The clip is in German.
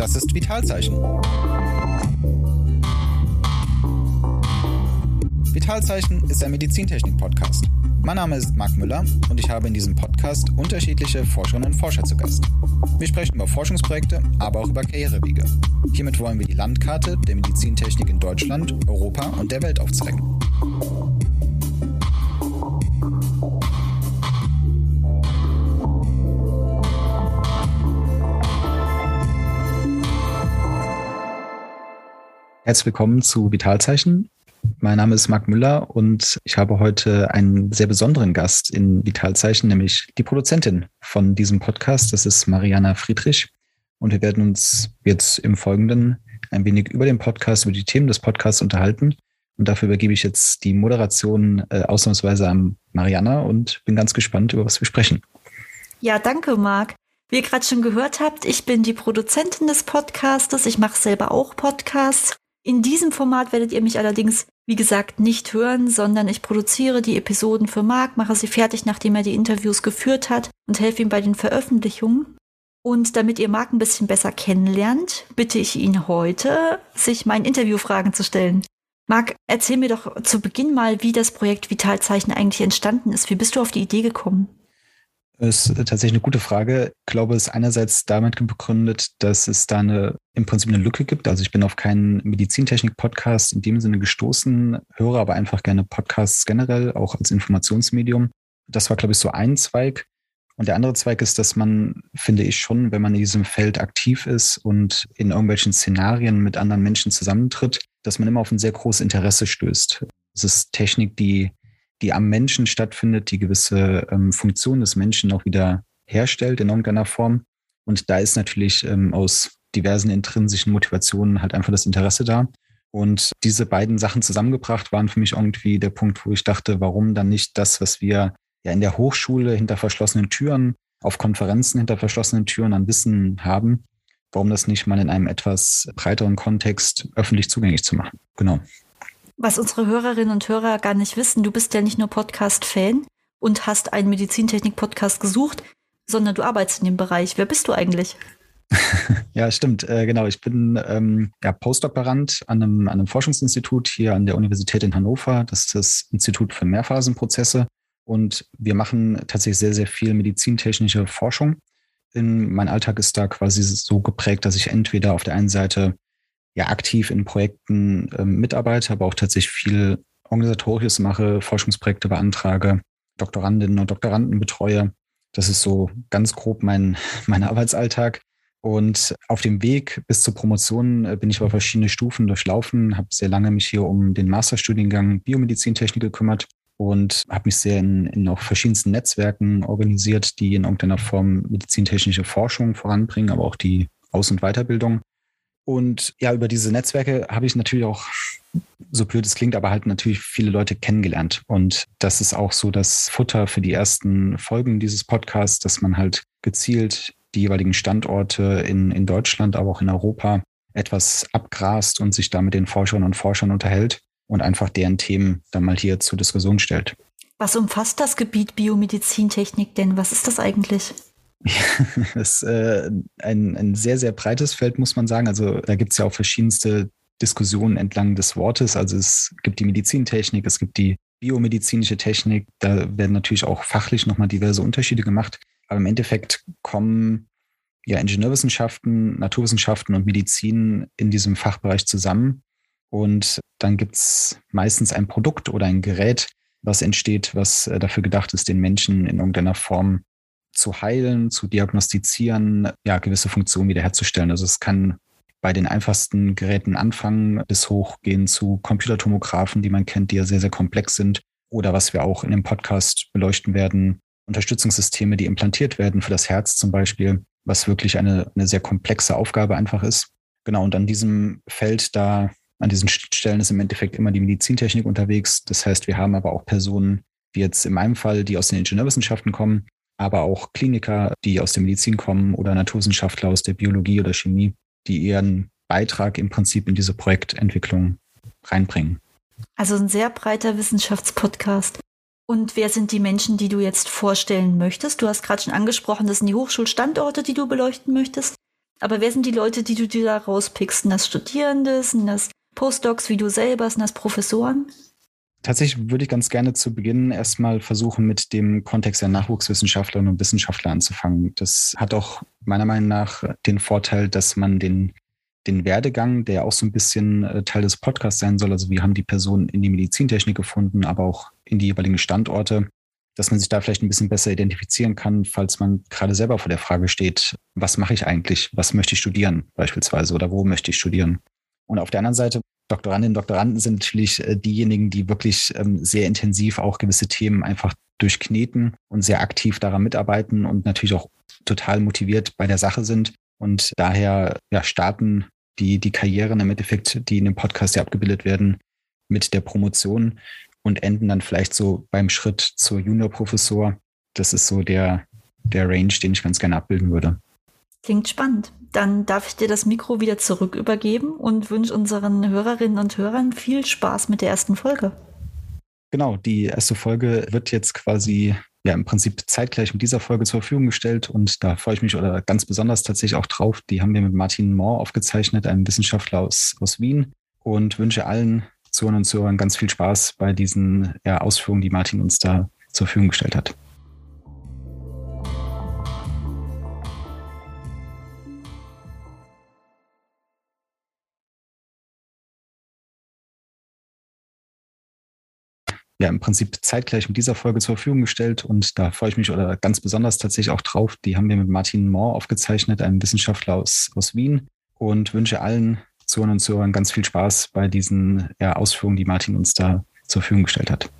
Das ist Vitalzeichen. Vitalzeichen ist ein Medizintechnik-Podcast. Mein Name ist Marc Müller und ich habe in diesem Podcast unterschiedliche Forscherinnen und Forscher zu Gast. Wir sprechen über Forschungsprojekte, aber auch über Karrierewege. Hiermit wollen wir die Landkarte der Medizintechnik in Deutschland, Europa und der Welt aufzeigen. Herzlich willkommen zu Vitalzeichen. Mein Name ist Marc Müller und ich habe heute einen sehr besonderen Gast in Vitalzeichen, nämlich die Produzentin von diesem Podcast. Das ist Mariana Friedrich. Und wir werden uns jetzt im Folgenden ein wenig über den Podcast, über die Themen des Podcasts unterhalten. Und dafür übergebe ich jetzt die Moderation äh, ausnahmsweise an Mariana und bin ganz gespannt, über was wir sprechen. Ja, danke, Marc. Wie ihr gerade schon gehört habt, ich bin die Produzentin des Podcastes. Ich mache selber auch Podcasts in diesem Format werdet ihr mich allerdings, wie gesagt, nicht hören, sondern ich produziere die Episoden für Marc, mache sie fertig, nachdem er die Interviews geführt hat und helfe ihm bei den Veröffentlichungen. Und damit ihr Marc ein bisschen besser kennenlernt, bitte ich ihn heute, sich meinen Interviewfragen zu stellen. Marc, erzähl mir doch zu Beginn mal, wie das Projekt Vitalzeichen eigentlich entstanden ist. Wie bist du auf die Idee gekommen? Ist tatsächlich eine gute Frage. Ich glaube, es ist einerseits damit begründet, dass es da eine, im Prinzip eine Lücke gibt. Also ich bin auf keinen Medizintechnik-Podcast in dem Sinne gestoßen, höre aber einfach gerne Podcasts generell, auch als Informationsmedium. Das war, glaube ich, so ein Zweig. Und der andere Zweig ist, dass man, finde ich schon, wenn man in diesem Feld aktiv ist und in irgendwelchen Szenarien mit anderen Menschen zusammentritt, dass man immer auf ein sehr großes Interesse stößt. Es ist Technik, die die am Menschen stattfindet, die gewisse ähm, Funktion des Menschen auch wieder herstellt in irgendeiner Form. Und da ist natürlich ähm, aus diversen intrinsischen Motivationen halt einfach das Interesse da. Und diese beiden Sachen zusammengebracht waren für mich irgendwie der Punkt, wo ich dachte, warum dann nicht das, was wir ja in der Hochschule hinter verschlossenen Türen, auf Konferenzen hinter verschlossenen Türen an Wissen haben, warum das nicht mal in einem etwas breiteren Kontext öffentlich zugänglich zu machen. Genau. Was unsere Hörerinnen und Hörer gar nicht wissen, du bist ja nicht nur Podcast-Fan und hast einen Medizintechnik-Podcast gesucht, sondern du arbeitest in dem Bereich. Wer bist du eigentlich? ja, stimmt. Äh, genau. Ich bin ähm, ja, Postdoktorand an einem, an einem Forschungsinstitut hier an der Universität in Hannover. Das ist das Institut für Mehrphasenprozesse. Und wir machen tatsächlich sehr, sehr viel medizintechnische Forschung. In, mein Alltag ist da quasi so geprägt, dass ich entweder auf der einen Seite ja aktiv in Projekten ähm, mitarbeite, aber auch tatsächlich viel Organisatorisches mache, Forschungsprojekte beantrage, Doktorandinnen und Doktoranden betreue. Das ist so ganz grob mein, mein Arbeitsalltag. Und auf dem Weg bis zur Promotion äh, bin ich über verschiedene Stufen durchlaufen, habe sehr lange mich hier um den Masterstudiengang Biomedizintechnik gekümmert und habe mich sehr in, in auch verschiedensten Netzwerken organisiert, die in irgendeiner Form medizintechnische Forschung voranbringen, aber auch die Aus- und Weiterbildung. Und ja, über diese Netzwerke habe ich natürlich auch, so blöd es klingt, aber halt natürlich viele Leute kennengelernt. Und das ist auch so das Futter für die ersten Folgen dieses Podcasts, dass man halt gezielt die jeweiligen Standorte in, in Deutschland, aber auch in Europa etwas abgrast und sich da mit den Forscherinnen und Forschern unterhält und einfach deren Themen dann mal hier zur Diskussion stellt. Was umfasst das Gebiet Biomedizintechnik denn? Was ist das eigentlich? das ist äh, ein, ein sehr, sehr breites Feld, muss man sagen. Also da gibt es ja auch verschiedenste Diskussionen entlang des Wortes. Also es gibt die Medizintechnik, es gibt die biomedizinische Technik. Da werden natürlich auch fachlich nochmal diverse Unterschiede gemacht. Aber im Endeffekt kommen ja Ingenieurwissenschaften, Naturwissenschaften und Medizin in diesem Fachbereich zusammen. Und dann gibt es meistens ein Produkt oder ein Gerät, was entsteht, was äh, dafür gedacht ist, den Menschen in irgendeiner Form zu heilen, zu diagnostizieren, ja, gewisse Funktionen wiederherzustellen. Also es kann bei den einfachsten Geräten anfangen, bis hochgehen zu Computertomographen, die man kennt, die ja sehr, sehr komplex sind. Oder was wir auch in dem Podcast beleuchten werden, Unterstützungssysteme, die implantiert werden für das Herz zum Beispiel, was wirklich eine, eine sehr komplexe Aufgabe einfach ist. Genau, und an diesem Feld da, an diesen Stellen ist im Endeffekt immer die Medizintechnik unterwegs. Das heißt, wir haben aber auch Personen, wie jetzt in meinem Fall, die aus den Ingenieurwissenschaften kommen, aber auch Kliniker, die aus der Medizin kommen oder Naturwissenschaftler aus der Biologie oder Chemie, die ihren Beitrag im Prinzip in diese Projektentwicklung reinbringen. Also ein sehr breiter Wissenschaftspodcast. Und wer sind die Menschen, die du jetzt vorstellen möchtest? Du hast gerade schon angesprochen, das sind die Hochschulstandorte, die du beleuchten möchtest. Aber wer sind die Leute, die du dir da rauspickst? Sind das Studierende? Sind das Postdocs wie du selber? Sind das Professoren? Tatsächlich würde ich ganz gerne zu Beginn erstmal versuchen, mit dem Kontext der Nachwuchswissenschaftlerinnen und Wissenschaftler anzufangen. Das hat auch meiner Meinung nach den Vorteil, dass man den, den Werdegang, der auch so ein bisschen äh, Teil des Podcasts sein soll, also wir haben die Personen in die Medizintechnik gefunden, aber auch in die jeweiligen Standorte, dass man sich da vielleicht ein bisschen besser identifizieren kann, falls man gerade selber vor der Frage steht, was mache ich eigentlich, was möchte ich studieren beispielsweise oder wo möchte ich studieren. Und auf der anderen Seite Doktorandinnen und Doktoranden sind natürlich äh, diejenigen, die wirklich ähm, sehr intensiv auch gewisse Themen einfach durchkneten und sehr aktiv daran mitarbeiten und natürlich auch total motiviert bei der Sache sind. Und daher ja, starten die, die Karrieren im Endeffekt, die in dem Podcast ja abgebildet werden, mit der Promotion und enden dann vielleicht so beim Schritt zur Juniorprofessor. Das ist so der, der Range, den ich ganz gerne abbilden würde. Klingt spannend. Dann darf ich dir das Mikro wieder zurück übergeben und wünsche unseren Hörerinnen und Hörern viel Spaß mit der ersten Folge. Genau, die erste Folge wird jetzt quasi ja im Prinzip zeitgleich mit dieser Folge zur Verfügung gestellt und da freue ich mich oder ganz besonders tatsächlich auch drauf. Die haben wir mit Martin Mohr aufgezeichnet, einem Wissenschaftler aus, aus Wien und wünsche allen Zuhörern und Zuhörern ganz viel Spaß bei diesen ja, Ausführungen, die Martin uns da zur Verfügung gestellt hat. Ja im Prinzip zeitgleich mit dieser Folge zur Verfügung gestellt und da freue ich mich oder ganz besonders tatsächlich auch drauf. Die haben wir mit Martin Mohr aufgezeichnet, einem Wissenschaftler aus, aus Wien und wünsche allen Zuhörern und Zuhörern ganz viel Spaß bei diesen ja, Ausführungen, die Martin uns da zur Verfügung gestellt hat.